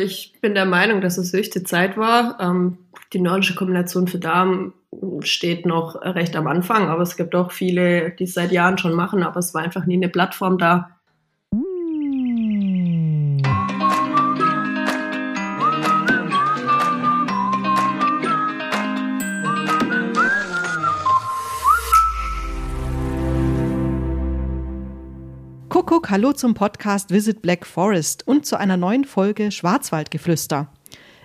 Ich bin der Meinung, dass es höchste Zeit war. Ähm, die nordische Kombination für Damen steht noch recht am Anfang, aber es gibt auch viele, die es seit Jahren schon machen, aber es war einfach nie eine Plattform da. Kuckuck, hallo zum Podcast Visit Black Forest und zu einer neuen Folge Schwarzwaldgeflüster.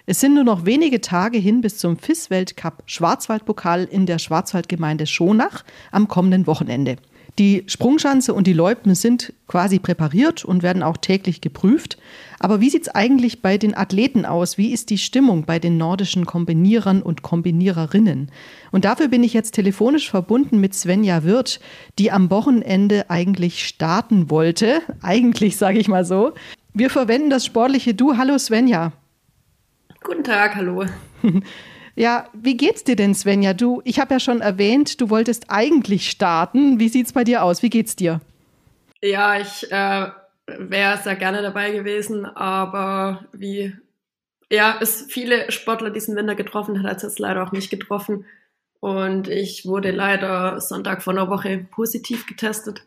Es sind nur noch wenige Tage hin bis zum FIS-Weltcup Schwarzwaldpokal in der Schwarzwaldgemeinde Schonach am kommenden Wochenende. Die Sprungschanze und die Loipen sind quasi präpariert und werden auch täglich geprüft. Aber wie sieht es eigentlich bei den Athleten aus? Wie ist die Stimmung bei den nordischen Kombinierern und Kombiniererinnen? Und dafür bin ich jetzt telefonisch verbunden mit Svenja Wirth, die am Wochenende eigentlich starten wollte. Eigentlich sage ich mal so. Wir verwenden das sportliche Du. Hallo Svenja. Guten Tag, hallo. Ja, wie geht's dir denn, Svenja? Du, ich habe ja schon erwähnt, du wolltest eigentlich starten. Wie sieht's bei dir aus? Wie geht's dir? Ja, ich äh, wäre sehr gerne dabei gewesen, aber wie ja, es viele Sportler diesen Winter getroffen hat, hat es leider auch nicht getroffen. Und ich wurde leider Sonntag vor einer Woche positiv getestet.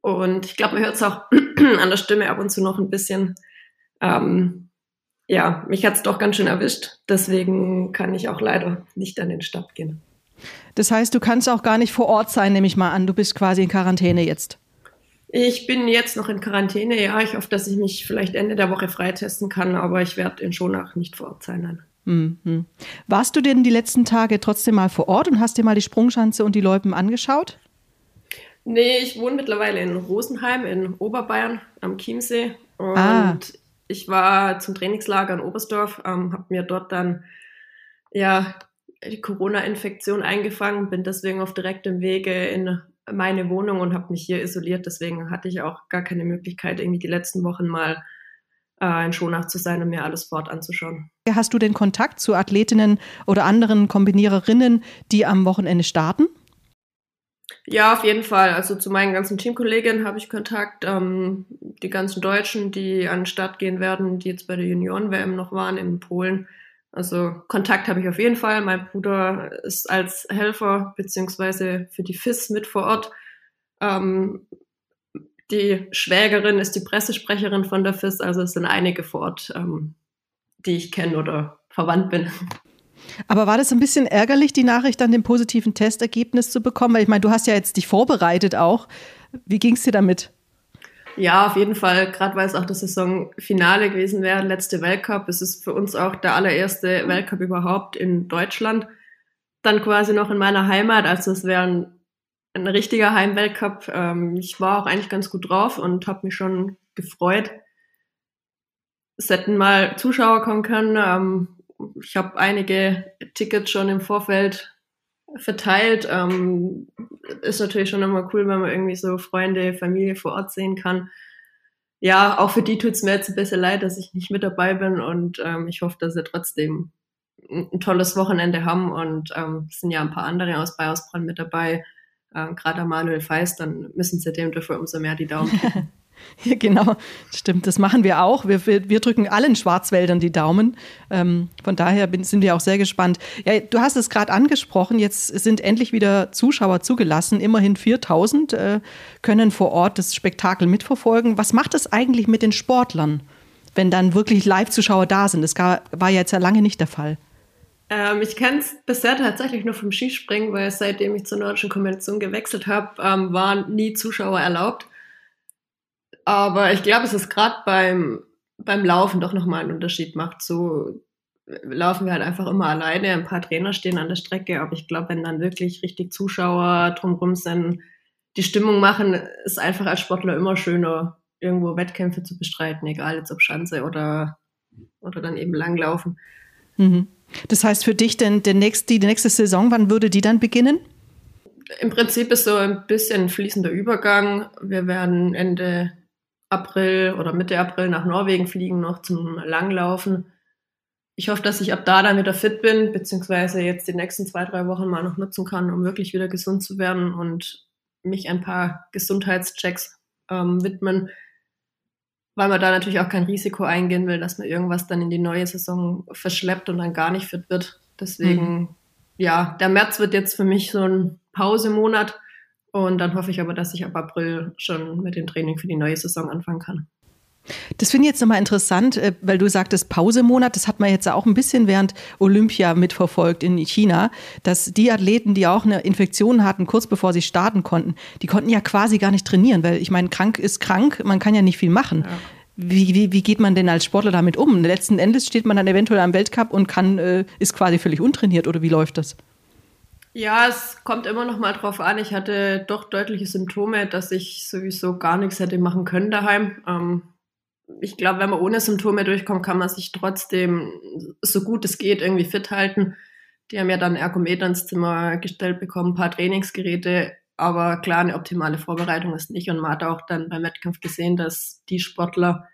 Und ich glaube, man hört es auch an der Stimme ab und zu noch ein bisschen. Ähm, ja, mich hat's doch ganz schön erwischt. Deswegen kann ich auch leider nicht an den Start gehen. Das heißt, du kannst auch gar nicht vor Ort sein, nehme ich mal an. Du bist quasi in Quarantäne jetzt. Ich bin jetzt noch in Quarantäne, ja. Ich hoffe, dass ich mich vielleicht Ende der Woche freitesten kann, aber ich werde in Schonach nicht vor Ort sein. Dann. Mhm. Warst du denn die letzten Tage trotzdem mal vor Ort und hast dir mal die Sprungschanze und die Loipen angeschaut? Nee, ich wohne mittlerweile in Rosenheim in Oberbayern am Chiemsee. Und ah ich war zum Trainingslager in Oberstdorf, ähm, habe mir dort dann ja die Corona-Infektion eingefangen, bin deswegen auf direktem Wege in meine Wohnung und habe mich hier isoliert. Deswegen hatte ich auch gar keine Möglichkeit, irgendwie die letzten Wochen mal äh, in Schonach zu sein und mir alles fort anzuschauen. Hast du den Kontakt zu Athletinnen oder anderen Kombiniererinnen, die am Wochenende starten? Ja, auf jeden Fall. Also zu meinen ganzen Teamkolleginnen habe ich Kontakt. Ähm, die ganzen Deutschen, die an den Start gehen werden, die jetzt bei der Junioren-WM noch waren in Polen. Also Kontakt habe ich auf jeden Fall. Mein Bruder ist als Helfer beziehungsweise für die FIS mit vor Ort. Ähm, die Schwägerin ist die Pressesprecherin von der FIS. Also es sind einige vor Ort, ähm, die ich kenne oder verwandt bin. Aber war das ein bisschen ärgerlich, die Nachricht an dem positiven Testergebnis zu bekommen? Weil ich meine, du hast ja jetzt dich vorbereitet auch. Wie ging es dir damit? Ja, auf jeden Fall, gerade weil es auch das Saisonfinale gewesen wäre, letzte Weltcup. Es ist für uns auch der allererste Weltcup überhaupt in Deutschland. Dann quasi noch in meiner Heimat, also es wäre ein, ein richtiger Heimweltcup. Ähm, ich war auch eigentlich ganz gut drauf und habe mich schon gefreut. Es hätten mal Zuschauer kommen können. Ich habe einige Tickets schon im Vorfeld verteilt. Ähm, ist natürlich schon immer cool, wenn man irgendwie so Freunde, Familie vor Ort sehen kann. Ja, auch für die tut's mir jetzt ein bisschen leid, dass ich nicht mit dabei bin und ähm, ich hoffe, dass sie trotzdem ein, tolles Wochenende haben und ähm, es sind ja ein paar andere aus Bayersbrand mit dabei, äh, gerade Manuel Feist, dann müssen sie dem dafür umso mehr die Daumen drücken. Ja, genau, stimmt. Das machen wir auch. Wir, wir, wir drücken allen Schwarzwäldern die Daumen. Ähm, von daher bin, sind wir auch sehr gespannt. Ja, du hast es gerade angesprochen. Jetzt sind endlich wieder Zuschauer zugelassen. Immerhin 4000 äh, können vor Ort das Spektakel mitverfolgen. Was macht es eigentlich mit den Sportlern, wenn dann wirklich Live-Zuschauer da sind? Das war ja jetzt ja lange nicht der Fall. Ähm, ich kenne es bisher tatsächlich nur vom Skispringen, weil seitdem ich zur Nordischen Konvention gewechselt habe, ähm, waren nie Zuschauer erlaubt. Aber ich glaube, es ist gerade beim, beim Laufen doch nochmal einen Unterschied macht. So laufen wir halt einfach immer alleine. Ein paar Trainer stehen an der Strecke, aber ich glaube, wenn dann wirklich richtig Zuschauer drumherum sind, die Stimmung machen, ist einfach als Sportler immer schöner, irgendwo Wettkämpfe zu bestreiten, egal jetzt ob Schanze oder, oder dann eben Langlaufen. Mhm. Das heißt für dich denn der nächste, die nächste Saison, wann würde die dann beginnen? Im Prinzip ist so ein bisschen fließender Übergang. Wir werden Ende April oder Mitte April nach Norwegen fliegen, noch zum Langlaufen. Ich hoffe, dass ich ab da dann wieder fit bin, beziehungsweise jetzt die nächsten zwei, drei Wochen mal noch nutzen kann, um wirklich wieder gesund zu werden und mich ein paar Gesundheitschecks ähm, widmen. weil man da natürlich auch kein Risiko eingehen will, dass man irgendwas dann in die neue Saison verschleppt und dann gar nicht fit wird. Deswegen, mhm. ja, der März wird jetzt für mich so ein Pausemonat und dann hoffe ich aber, dass ich ab April schon mit dem Training für die neue Saison anfangen kann. Das finde ich jetzt nochmal interessant, äh, weil du sagtest Pausemonat, das hat man jetzt auch ein bisschen während Olympia mitverfolgt in China, dass die Athleten, die auch eine Infektion hatten, kurz bevor sie starten konnten, die konnten ja quasi gar nicht trainieren, weil ich meine, krank ist krank, man kann ja nicht viel machen. Ja. Wie, wie, wie geht man denn als Sportler damit um? Letzten Endes steht man dann eventuell am Weltcup und kann, äh, ist quasi völlig untrainiert oder wie läuft das? Ja, es kommt immer noch mal drauf an. Ich hatte doch deutliche Symptome, dass ich sowieso gar nichts hätte machen können daheim. Ähm, ich glaube, wenn man ohne Symptome durchkommt, kann man sich trotzdem so gut es geht irgendwie fit halten. Die haben ja dann Ergometer ins Zimmer gestellt bekommen, ein paar Trainingsgeräte. Aber klar, eine optimale Vorbereitung ist nicht. Und man hat auch dann beim Wettkampf gesehen, dass die Sportler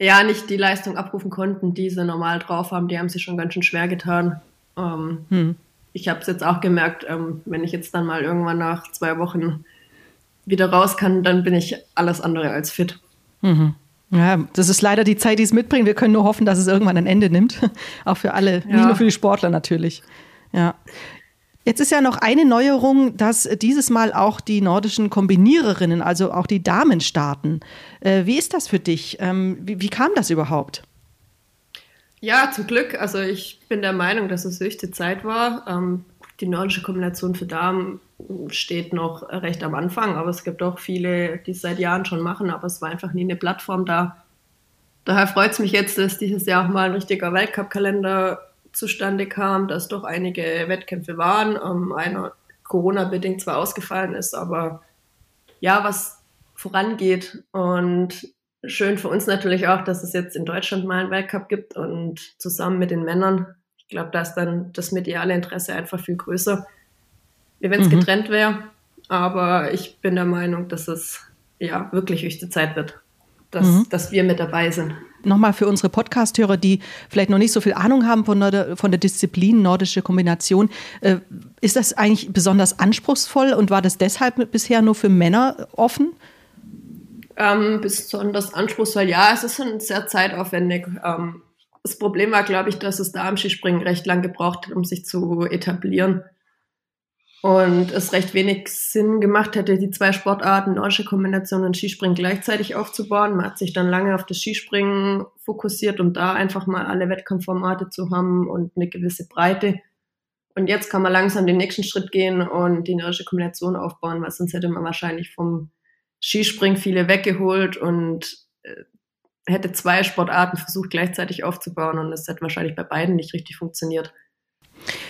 ja nicht die Leistung abrufen konnten, die sie normal drauf haben. Die haben sich schon ganz schön schwer getan. Ähm, hm. Ich habe es jetzt auch gemerkt, ähm, wenn ich jetzt dann mal irgendwann nach zwei Wochen wieder raus kann, dann bin ich alles andere als fit. Mhm. Ja, das ist leider die Zeit, die es mitbringt. Wir können nur hoffen, dass es irgendwann ein Ende nimmt. Auch für alle, ja. nicht nur für die Sportler natürlich. Ja. Jetzt ist ja noch eine Neuerung, dass dieses Mal auch die nordischen Kombiniererinnen, also auch die Damen starten. Äh, wie ist das für dich? Ähm, wie, wie, kam das überhaupt? Ja, zum Glück. Also ich bin der Meinung, dass es höchste Zeit war. Ähm, die nordische Kombination für Damen steht noch recht am Anfang, aber es gibt auch viele, die es seit Jahren schon machen, aber es war einfach nie eine Plattform da. Daher freut es mich jetzt, dass dieses Jahr auch mal ein richtiger Weltcup-Kalender zustande kam, dass doch einige Wettkämpfe waren. Ähm, einer Corona-bedingt zwar ausgefallen ist, aber ja, was vorangeht. Und schön für uns natürlich auch, dass es jetzt in Deutschland mal einen Weltcup gibt und zusammen mit den Männern. Ich glaube, da ist dann das mediale Interesse einfach viel größer wie wenn es mhm. getrennt wäre. Aber ich bin der Meinung, dass es ja wirklich höchste Zeit wird, dass, mhm. dass wir mit dabei sind. Nochmal für unsere Podcast-Hörer, die vielleicht noch nicht so viel Ahnung haben von der, von der Disziplin nordische Kombination. Äh, ist das eigentlich besonders anspruchsvoll und war das deshalb bisher nur für Männer offen? Ähm, besonders anspruchsvoll, ja, es ist sehr zeitaufwendig. Ähm, das Problem war, glaube ich, dass es da am Skispringen recht lang gebraucht hat, um sich zu etablieren. Und es recht wenig Sinn gemacht hätte, die zwei Sportarten, nordische Kombination und Skispringen gleichzeitig aufzubauen. Man hat sich dann lange auf das Skispringen fokussiert, um da einfach mal alle Wettkampfformate zu haben und eine gewisse Breite. Und jetzt kann man langsam den nächsten Schritt gehen und die nordische Kombination aufbauen, weil sonst hätte man wahrscheinlich vom Skispringen viele weggeholt und äh, hätte zwei Sportarten versucht gleichzeitig aufzubauen und es hätte wahrscheinlich bei beiden nicht richtig funktioniert.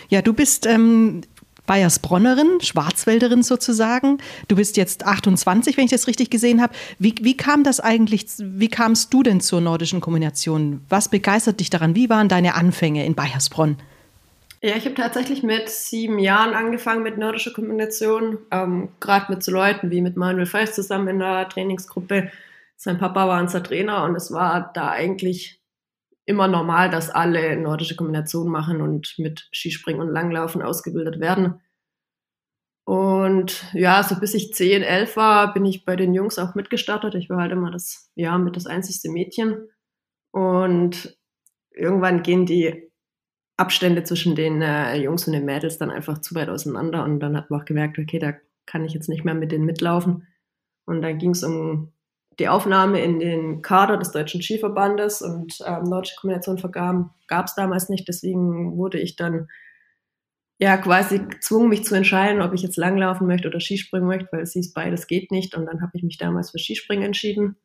Ja, du bist ähm, Bayersbronnerin, Schwarzwälderin sozusagen. Du bist jetzt 28, wenn ich das richtig gesehen habe. Wie, wie kam das eigentlich, wie kamst du denn zur nordischen Kombination? Was begeistert dich daran? Wie waren deine Anfänge in Bayersbronn? Ja, ich habe tatsächlich mit sieben Jahren angefangen mit nordischer Kombination, ähm, gerade mit so Leuten wie mit Manuel Feist zusammen in der Trainingsgruppe. Sein Papa war unser Trainer und es war da eigentlich immer normal, dass alle nordische Kombinationen machen und mit Skispringen und Langlaufen ausgebildet werden. Und ja, so bis ich 10, 11 war, bin ich bei den Jungs auch mitgestartet. Ich war halt immer das, ja, mit das einzigste Mädchen. Und irgendwann gehen die Abstände zwischen den äh, Jungs und den Mädels dann einfach zu weit auseinander. Und dann hat man auch gemerkt, okay, da kann ich jetzt nicht mehr mit denen mitlaufen. Und dann ging es um die Aufnahme in den Kader des Deutschen Skiverbandes und ähm, Nordische Kombination vergaben, gab es damals nicht. Deswegen wurde ich dann ja quasi gezwungen, mich zu entscheiden, ob ich jetzt langlaufen möchte oder Skispringen möchte, weil es hieß, beides geht nicht. Und dann habe ich mich damals für Skispringen entschieden.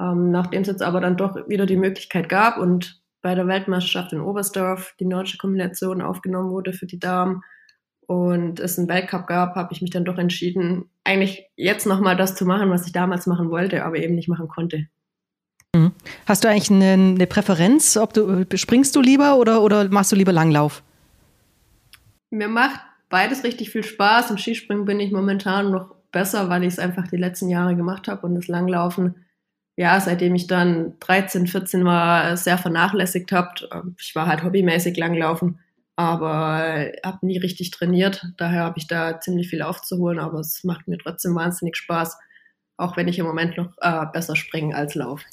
Ähm, nachdem es jetzt aber dann doch wieder die Möglichkeit gab und bei der Weltmeisterschaft in Oberstdorf die nordische Kombination aufgenommen wurde für die Damen, und es einen Weltcup gab, habe ich mich dann doch entschieden, eigentlich jetzt nochmal das zu machen, was ich damals machen wollte, aber eben nicht machen konnte. Mhm. Hast du eigentlich eine, eine Präferenz, ob du springst du lieber oder, oder machst du lieber Langlauf? Mir macht beides richtig viel Spaß. Im Skispringen bin ich momentan noch besser, weil ich es einfach die letzten Jahre gemacht habe und das Langlaufen, ja, seitdem ich dann 13, 14 war, sehr vernachlässigt habe. Ich war halt hobbymäßig Langlaufen aber habe nie richtig trainiert. Daher habe ich da ziemlich viel aufzuholen, aber es macht mir trotzdem wahnsinnig Spaß. auch wenn ich im Moment noch äh, besser springe als laufe.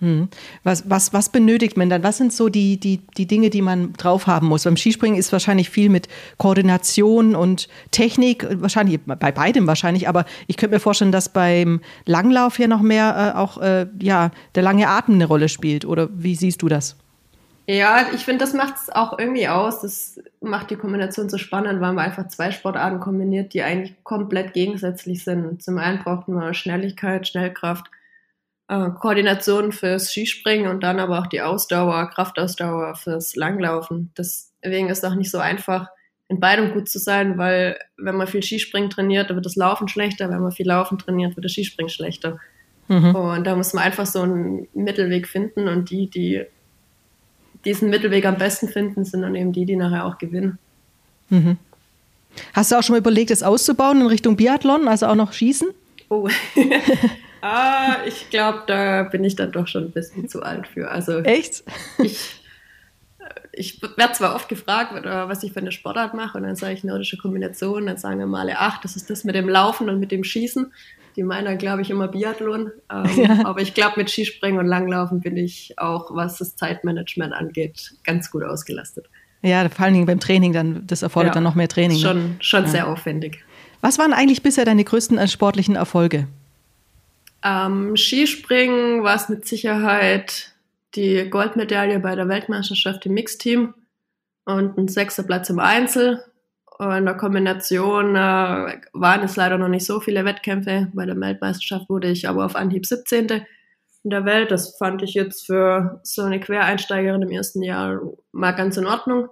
Hm. Was, was, was benötigt man dann? Was sind so die, die, die Dinge, die man drauf haben muss? Beim Skispringen ist wahrscheinlich viel mit Koordination und Technik, wahrscheinlich bei beidem wahrscheinlich, aber ich könnte mir vorstellen, dass beim Langlauf ja noch mehr äh, auch äh, ja, der lange Atem eine Rolle spielt. Oder wie siehst du das? Ja, ich finde, das macht es auch irgendwie aus. Das macht die Kombination so spannend, weil man einfach zwei Sportarten kombiniert, die eigentlich komplett gegensätzlich sind. Zum einen braucht man Schnelligkeit, Schnellkraft äh, Koordination fürs Skispringen und dann aber auch die Ausdauer, Kraftausdauer fürs Langlaufen. Deswegen ist es auch nicht so einfach, in beidem gut zu sein, weil wenn man viel Skispringen trainiert, dann wird das Laufen schlechter, wenn man viel Laufen trainiert, wird das Skispringen schlechter. Mhm. Und da muss man einfach so einen Mittelweg finden und die, die diesen Mittelweg am besten finden, sind dann eben die, die nachher auch gewinnen. Mhm. Hast du auch schon mal überlegt, es auszubauen in Richtung Biathlon, also auch noch Schießen? Oh, Ah, ich glaube, da bin ich dann doch schon ein bisschen zu alt für. Also Echt? Ich, ich werde zwar oft gefragt, was ich für eine Sportart mache, und dann sage ich nordische Kombination, dann sagen wir mal, ach, das ist das mit dem Laufen und mit dem Schießen. Die meinen, glaube ich, immer Biathlon. Ähm, ja. Aber ich glaube, mit Skispringen und Langlaufen bin ich auch, was das Zeitmanagement angeht, ganz gut ausgelastet. Ja, vor allen Dingen beim Training, dann, das erfordert ja, dann noch mehr Training. Ne? Schon, schon ja. sehr aufwendig. Was waren eigentlich bisher deine größten äh, sportlichen Erfolge? Ähm, Skispringen war es mit Sicherheit die Goldmedaille bei der Weltmeisterschaft im Mixteam und ein sechster Platz im Einzel. In der Kombination äh, waren es leider noch nicht so viele Wettkämpfe. Bei der Weltmeisterschaft wurde ich aber auf Anhieb 17. in der Welt. Das fand ich jetzt für so eine Quereinsteigerin im ersten Jahr mal ganz in Ordnung.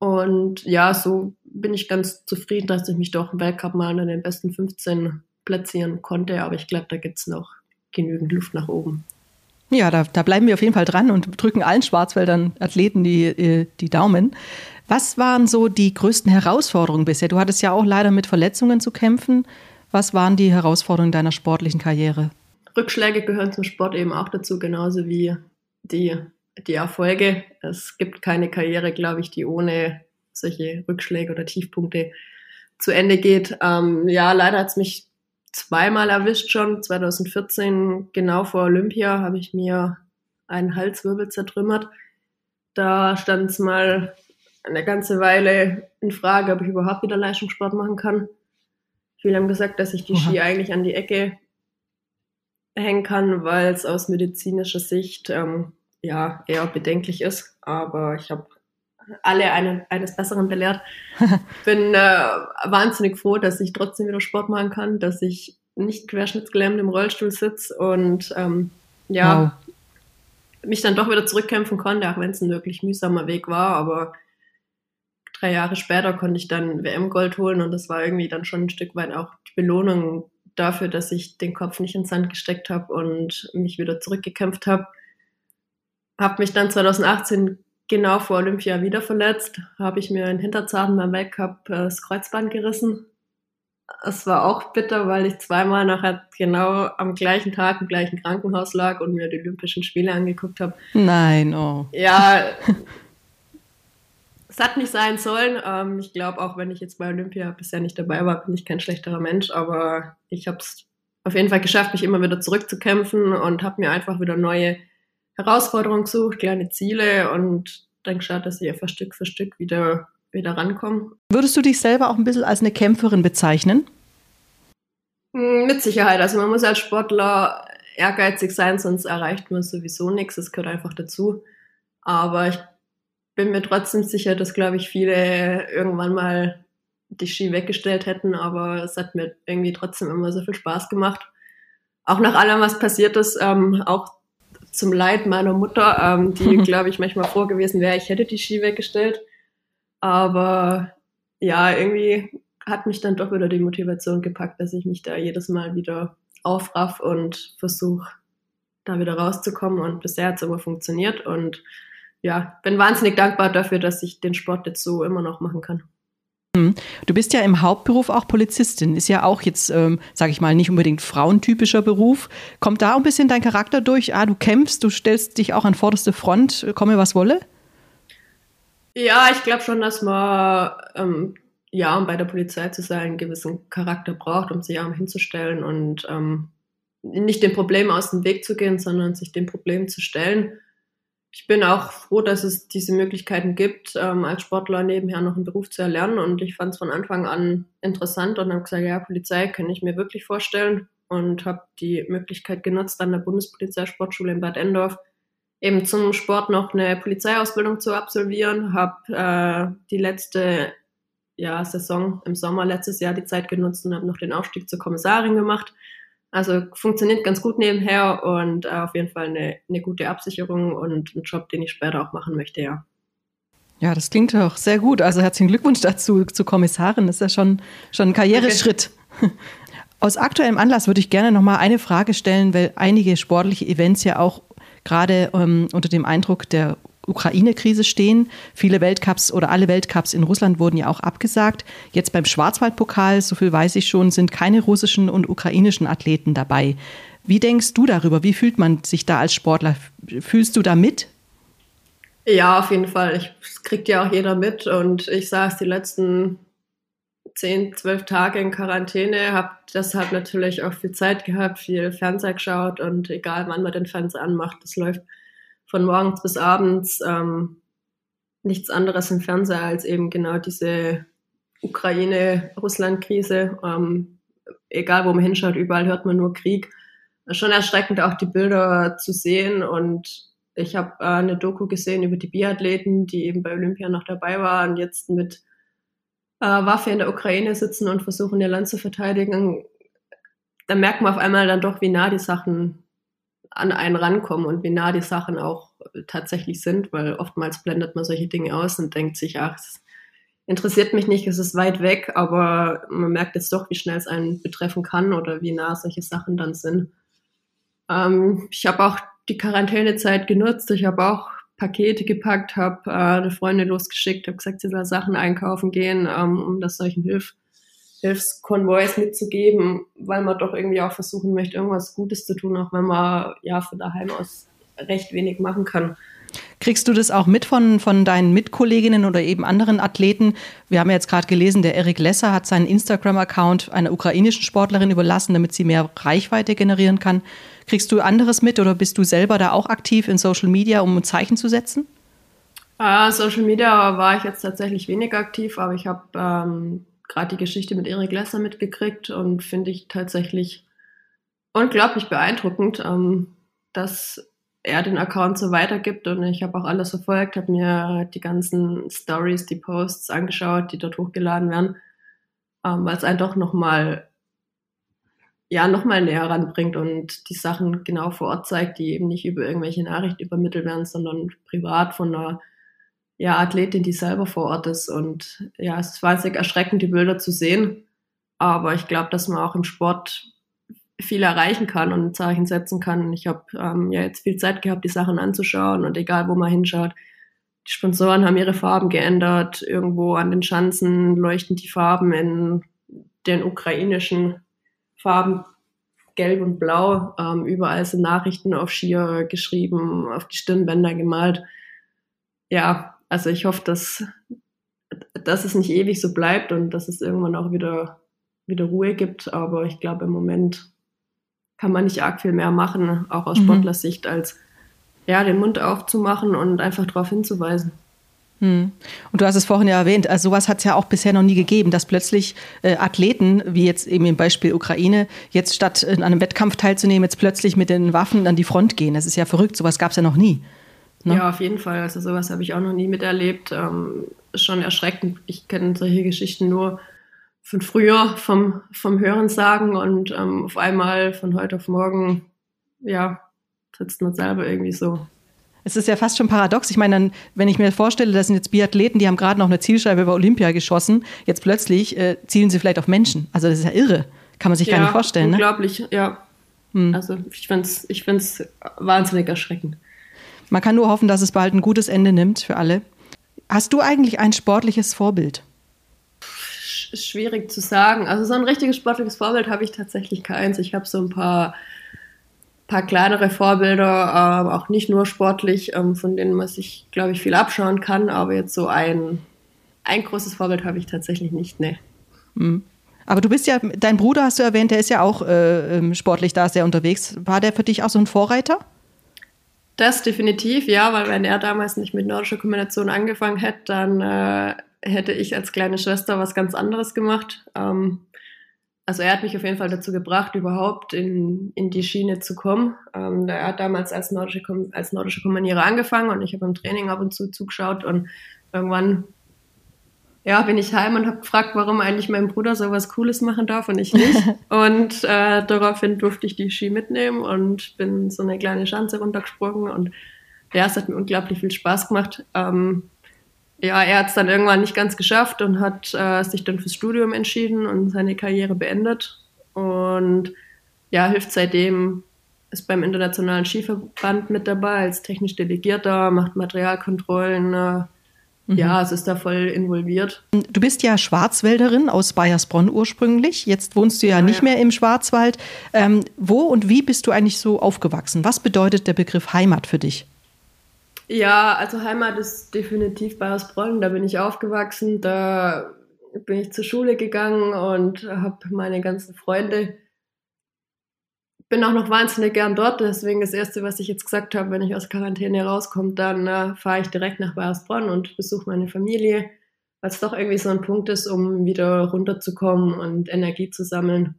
Und ja, so bin ich ganz zufrieden, dass ich mich doch im Weltcup mal in den besten 15 platzieren konnte. Aber ich glaube, da gibt es noch genügend Luft nach oben. Ja, da, da, bleiben wir auf jeden Fall dran und drücken allen Schwarzwäldern Athleten die, äh, die Daumen. Was waren so die größten Herausforderungen bisher? Du hattest ja auch leider mit Verletzungen zu kämpfen. Was waren die Herausforderungen deiner sportlichen Karriere? Rückschläge gehören zum Sport eben auch dazu, genauso wie die, die Erfolge. Es gibt keine Karriere, glaube ich, die ohne solche Rückschläge oder Tiefpunkte zu Ende geht. Ähm, ja, leider hat es mich zweimal erwischt schon. 2014, genau vor Olympia, habe ich mir einen Halswirbel zertrümmert. Da stand es mal eine ganze Weile in Frage, ob ich überhaupt wieder Leistungssport machen kann. Viele haben gesagt, dass ich die Ski eigentlich an die Ecke hängen kann, weil es aus medizinischer Sicht ähm, ja eher bedenklich ist. Aber ich habe alle eine, eines Besseren belehrt. Bin äh, wahnsinnig froh, dass ich trotzdem wieder Sport machen kann, dass ich nicht querschnittsgelähmt im Rollstuhl sitze und ähm, ja, wow. mich dann doch wieder zurückkämpfen konnte, auch wenn es ein wirklich mühsamer Weg war. Aber drei Jahre später konnte ich dann WM-Gold holen und das war irgendwie dann schon ein Stück weit auch die Belohnung dafür, dass ich den Kopf nicht ins Sand gesteckt habe und mich wieder zurückgekämpft habe. Habe mich dann 2018 genau vor Olympia wieder verletzt, habe ich mir in Hinterzarten beim Weltcup äh, das Kreuzband gerissen. Es war auch bitter, weil ich zweimal nachher genau am gleichen Tag im gleichen Krankenhaus lag und mir die Olympischen Spiele angeguckt habe. Nein, oh. Ja, es hat nicht sein sollen. Ähm, ich glaube, auch wenn ich jetzt bei Olympia bisher nicht dabei war, bin ich kein schlechterer Mensch, aber ich habe es auf jeden Fall geschafft, mich immer wieder zurückzukämpfen und habe mir einfach wieder neue Herausforderungen gesucht, kleine Ziele und dann geschaut, dass ich einfach Stück für Stück wieder, wieder rankomme. Würdest du dich selber auch ein bisschen als eine Kämpferin bezeichnen? Hm, mit Sicherheit. Also man muss als Sportler ehrgeizig sein, sonst erreicht man sowieso nichts. Das gehört einfach dazu. Aber ich bin mir trotzdem sicher, dass, glaube ich, viele irgendwann mal die Ski weggestellt hätten, aber es hat mir irgendwie trotzdem immer so viel Spaß gemacht. Auch nach allem, was passiert ist, ähm, auch zum Leid meiner Mutter, ähm, die, glaube ich, manchmal froh gewesen wäre, ich hätte die Ski weggestellt. Aber ja, irgendwie hat mich dann doch wieder die Motivation gepackt, dass ich mich da jedes Mal wieder aufraff und versuche, da wieder rauszukommen. Und bisher hat es immer funktioniert. Und ja, bin wahnsinnig dankbar dafür, dass ich den Sport jetzt so immer noch machen kann. Hm. Du bist ja im Hauptberuf auch Polizistin, ist ja auch jetzt, ähm, sage ich mal, nicht unbedingt frauentypischer Beruf. Kommt da ein bisschen dein Charakter durch? Ah, du kämpfst, du stellst dich auch an vorderste Front, komme was wolle? Ja, ich glaube schon, dass man, ähm, ja, um bei der Polizei zu sein, einen gewissen Charakter braucht, um sich auch hinzustellen und ähm, nicht dem Problem aus dem Weg zu gehen, sondern sich dem Problem zu stellen. Ich bin auch froh, dass es diese Möglichkeiten gibt, ähm, als Sportler nebenher noch einen Beruf zu erlernen. Und ich fand es von Anfang an interessant und habe gesagt, ja, Polizei kann ich mir wirklich vorstellen und habe die Möglichkeit genutzt, an der Bundespolizeisportschule in Bad Endorf eben zum Sport noch eine Polizeiausbildung zu absolvieren. Habe äh, die letzte ja, Saison im Sommer letztes Jahr die Zeit genutzt und habe noch den Aufstieg zur Kommissarin gemacht also funktioniert ganz gut nebenher und äh, auf jeden Fall eine, eine gute Absicherung und ein Job, den ich später auch machen möchte, ja. Ja, das klingt doch sehr gut. Also herzlichen Glückwunsch dazu zur Kommissarin. Das ist ja schon, schon ein Karriereschritt. Okay. Aus aktuellem Anlass würde ich gerne noch mal eine Frage stellen, weil einige sportliche Events ja auch gerade ähm, unter dem Eindruck der Ukraine-Krise stehen. Viele Weltcups oder alle Weltcups in Russland wurden ja auch abgesagt. Jetzt beim Schwarzwaldpokal, so viel weiß ich schon, sind keine russischen und ukrainischen Athleten dabei. Wie denkst du darüber? Wie fühlt man sich da als Sportler? Fühlst du da mit? Ja, auf jeden Fall. Ich, das kriegt ja auch jeder mit. Und ich saß die letzten zehn, zwölf Tage in Quarantäne, habe deshalb natürlich auch viel Zeit gehabt, viel Fernseher geschaut und egal wann man den Fernseher anmacht, das läuft von morgens bis abends ähm, nichts anderes im Fernseher als eben genau diese Ukraine-Russland-Krise. Ähm, egal, wo man hinschaut, überall hört man nur Krieg. Schon erschreckend auch die Bilder zu sehen und ich habe äh, eine Doku gesehen über die Biathleten, die eben bei Olympia noch dabei waren, jetzt mit äh, Waffe in der Ukraine sitzen und versuchen, ihr Land zu verteidigen. Da merkt man auf einmal dann doch, wie nah die Sachen an einen rankommen und wie nah die Sachen auch tatsächlich sind, weil oftmals blendet man solche Dinge aus und denkt sich, ach, es interessiert mich nicht, es ist weit weg, aber man merkt jetzt doch, wie schnell es einen betreffen kann oder wie nah solche Sachen dann sind. Ähm, ich habe auch die Quarantänezeit genutzt, ich habe auch Pakete gepackt, habe äh, eine Freundin losgeschickt, habe gesagt, sie soll Sachen einkaufen gehen, ähm, um das solchen Hilf Hilfskonvois mitzugeben, weil man doch irgendwie auch versuchen möchte, irgendwas Gutes zu tun, auch wenn man ja von daheim aus recht wenig machen kann. Kriegst du das auch mit von, von deinen Mitkolleginnen oder eben anderen Athleten? Wir haben ja jetzt gerade gelesen, der Erik Lesser hat seinen Instagram-Account einer ukrainischen Sportlerin überlassen, damit sie mehr Reichweite generieren kann. Kriegst du anderes mit oder bist du selber da auch aktiv in Social Media, um ein Zeichen zu setzen? Uh, Social Media war ich jetzt tatsächlich weniger aktiv, aber ich habe ähm, gerade die Geschichte mit Erik Lesser mitgekriegt und finde ich tatsächlich unglaublich beeindruckend, ähm, dass er den Account so weitergibt. Und ich habe auch alles verfolgt, habe mir die ganzen Stories, die Posts angeschaut, die dort hochgeladen werden, ähm, weil es einen doch nochmal ja, nochmal näher ranbringt und die Sachen genau vor Ort zeigt, die eben nicht über irgendwelche Nachrichten übermittelt werden, sondern privat von einer ja, Athletin, die selber vor Ort ist. Und ja, es ist wahnsinnig erschreckend, die Bilder zu sehen. Aber ich glaube, dass man auch im Sport viel erreichen kann und Zeichen setzen kann. Ich habe ähm, ja jetzt viel Zeit gehabt, die Sachen anzuschauen und egal, wo man hinschaut, die Sponsoren haben ihre Farben geändert. Irgendwo an den Schanzen leuchten die Farben in den ukrainischen Farben gelb und blau. Ähm, überall sind Nachrichten auf Skier geschrieben, auf die Stirnbänder gemalt. Ja, also ich hoffe, dass, dass es nicht ewig so bleibt und dass es irgendwann auch wieder, wieder Ruhe gibt. Aber ich glaube, im Moment kann man nicht arg viel mehr machen, auch aus mhm. Sportlersicht, als ja, den Mund aufzumachen und einfach darauf hinzuweisen. Hm. Und du hast es vorhin ja erwähnt, also sowas hat es ja auch bisher noch nie gegeben, dass plötzlich äh, Athleten, wie jetzt eben im Beispiel Ukraine, jetzt statt in einem Wettkampf teilzunehmen, jetzt plötzlich mit den Waffen an die Front gehen. Das ist ja verrückt, sowas gab es ja noch nie. Ne? Ja, auf jeden Fall. Also sowas habe ich auch noch nie miterlebt. Ähm, ist schon erschreckend. Ich kenne solche Geschichten nur von früher, vom, vom Hörensagen und ähm, auf einmal von heute auf morgen, ja, sitzt man selber irgendwie so. Es ist ja fast schon paradox. Ich meine, dann, wenn ich mir vorstelle, das sind jetzt Biathleten, die haben gerade noch eine Zielscheibe über Olympia geschossen, jetzt plötzlich äh, zielen sie vielleicht auf Menschen. Also das ist ja irre. Kann man sich ja, gar nicht vorstellen. Ne? Unglaublich, ne? ja. Hm. Also ich finde es ich find's wahnsinnig erschreckend. Man kann nur hoffen, dass es bald ein gutes Ende nimmt für alle. Hast du eigentlich ein sportliches Vorbild? Schwierig zu sagen. Also so ein richtiges sportliches Vorbild habe ich tatsächlich keins. Ich habe so ein paar, paar kleinere Vorbilder, äh, auch nicht nur sportlich, ähm, von denen man sich, glaube ich, viel abschauen kann. Aber jetzt so ein, ein großes Vorbild habe ich tatsächlich nicht. Ne. Hm. Aber du bist ja, dein Bruder hast du erwähnt, der ist ja auch äh, ähm, sportlich da sehr unterwegs. War der für dich auch so ein Vorreiter? Das definitiv, ja, weil wenn er damals nicht mit nordischer Kombination angefangen hätte, dann äh, hätte ich als kleine Schwester was ganz anderes gemacht. Ähm, also er hat mich auf jeden Fall dazu gebracht, überhaupt in, in die Schiene zu kommen. Ähm, er hat damals als nordische, als nordische Kommanierer angefangen und ich habe im Training ab und zu zugeschaut und irgendwann ja, bin ich heim und habe gefragt, warum eigentlich mein Bruder so was Cooles machen darf und ich nicht. und äh, daraufhin durfte ich die Ski mitnehmen und bin so eine kleine Schanze runtergesprungen und ja, es hat mir unglaublich viel Spaß gemacht. Ähm, ja, er hat es dann irgendwann nicht ganz geschafft und hat äh, sich dann fürs Studium entschieden und seine Karriere beendet. Und ja, hilft seitdem, ist beim Internationalen Skiverband mit dabei als technisch Delegierter, macht Materialkontrollen, äh, Mhm. Ja, es ist da voll involviert. Du bist ja Schwarzwälderin aus Bayersbronn ursprünglich. Jetzt wohnst du ja, ja nicht ja. mehr im Schwarzwald. Ähm, wo und wie bist du eigentlich so aufgewachsen? Was bedeutet der Begriff Heimat für dich? Ja, also Heimat ist definitiv Bayersbronn. Da bin ich aufgewachsen. Da bin ich zur Schule gegangen und habe meine ganzen Freunde bin auch noch wahnsinnig gern dort. Deswegen das Erste, was ich jetzt gesagt habe, wenn ich aus Quarantäne rauskomme, dann äh, fahre ich direkt nach Bayersbronn und besuche meine Familie, weil es doch irgendwie so ein Punkt ist, um wieder runterzukommen und Energie zu sammeln.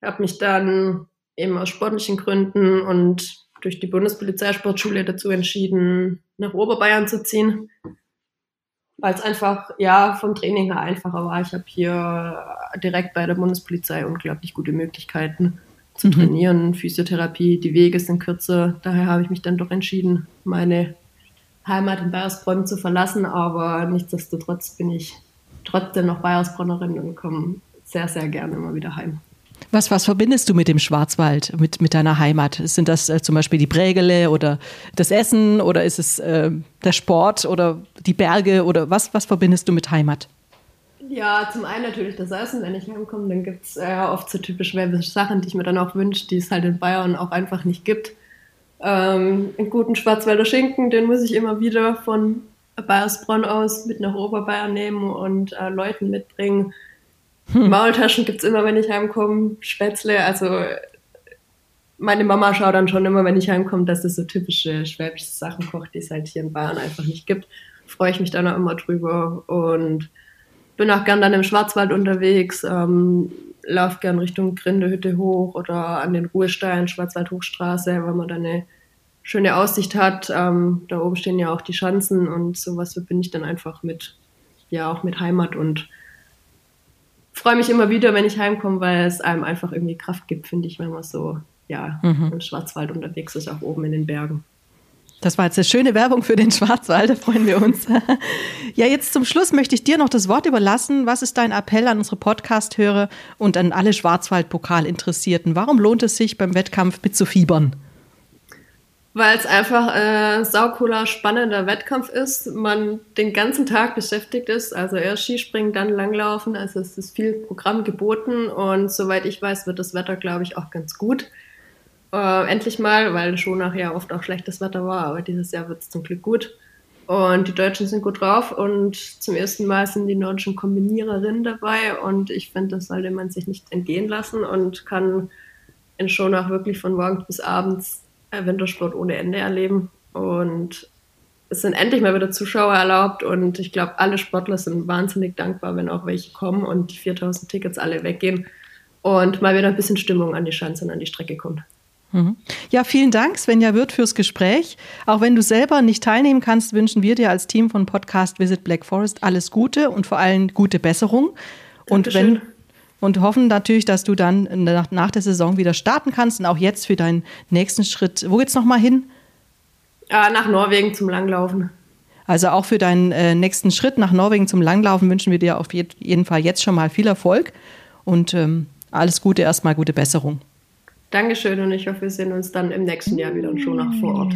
Ich habe mich dann eben aus sportlichen Gründen und durch die Bundespolizeisportschule dazu entschieden, nach Oberbayern zu ziehen, weil es einfach ja vom Training her einfacher war. Ich habe hier direkt bei der Bundespolizei unglaublich gute Möglichkeiten zu mhm. trainieren, Physiotherapie, die Wege sind kürzer. Daher habe ich mich dann doch entschieden, meine Heimat in Bayersbronn zu verlassen, aber nichtsdestotrotz bin ich trotzdem noch Bayersbronnerin und komme sehr, sehr gerne immer wieder heim. Was, was verbindest du mit dem Schwarzwald, mit, mit deiner Heimat? Sind das äh, zum Beispiel die Prägele oder das Essen oder ist es äh, der Sport oder die Berge oder was, was verbindest du mit Heimat? Ja, zum einen natürlich das Essen, wenn ich heimkomme, dann gibt es äh, oft so typisch schwäbische Sachen, die ich mir dann auch wünsche, die es halt in Bayern auch einfach nicht gibt. Ähm, einen guten Schwarzwälder Schinken, den muss ich immer wieder von Bayersbronn aus mit nach Oberbayern nehmen und äh, Leuten mitbringen. Hm. Maultaschen gibt es immer, wenn ich heimkomme, Spätzle, also meine Mama schaut dann schon immer, wenn ich heimkomme, dass es so typische schwäbische Sachen kocht, die es halt hier in Bayern einfach nicht gibt. Freue ich mich dann auch immer drüber und bin auch gern dann im Schwarzwald unterwegs, ähm, laufe gern Richtung Grindehütte hoch oder an den Ruhestein, Schwarzwald-Hochstraße, weil man da eine schöne Aussicht hat. Ähm, da oben stehen ja auch die Schanzen und sowas verbinde ich dann einfach mit, ja, auch mit Heimat und freue mich immer wieder, wenn ich heimkomme, weil es einem einfach irgendwie Kraft gibt, finde ich, wenn man so, ja, mhm. im Schwarzwald unterwegs ist, auch oben in den Bergen. Das war jetzt eine schöne Werbung für den Schwarzwald, da freuen wir uns. Ja, jetzt zum Schluss möchte ich dir noch das Wort überlassen. Was ist dein Appell an unsere Podcast-Hörer und an alle Schwarzwald-Pokal-Interessierten? Warum lohnt es sich, beim Wettkampf mitzufiebern? Weil es einfach ein saucooler, spannender Wettkampf ist. Man den ganzen Tag beschäftigt ist. Also erst Skispringen, dann Langlaufen. Also es ist viel Programm geboten. Und soweit ich weiß, wird das Wetter, glaube ich, auch ganz gut. Äh, endlich mal, weil schon nachher oft auch schlechtes Wetter war, aber dieses Jahr wird es zum Glück gut. Und die Deutschen sind gut drauf und zum ersten Mal sind die nordischen Kombiniererinnen dabei und ich finde, das sollte man sich nicht entgehen lassen und kann in Schonach wirklich von morgens bis abends Wintersport ohne Ende erleben. Und es sind endlich mal wieder Zuschauer erlaubt und ich glaube, alle Sportler sind wahnsinnig dankbar, wenn auch welche kommen und die 4000 Tickets alle weggehen und mal wieder ein bisschen Stimmung an die Schanze und an die Strecke kommt. Mhm. Ja, vielen Dank, Svenja Wirth, fürs Gespräch. Auch wenn du selber nicht teilnehmen kannst, wünschen wir dir als Team von Podcast Visit Black Forest alles Gute und vor allem gute Besserung. Und wenn und hoffen natürlich, dass du dann nach, nach, der Saison wieder starten kannst und auch jetzt für deinen nächsten Schritt. Wo geht's nochmal hin? Äh, nach Norwegen zum Langlaufen. Also auch für deinen äh, nächsten Schritt nach Norwegen zum Langlaufen wünschen wir dir auf jeden Fall jetzt schon mal viel Erfolg und ähm, alles Gute, erstmal gute Besserung. Dankeschön und ich hoffe, wir sehen uns dann im nächsten Jahr wieder schon nach vor Ort.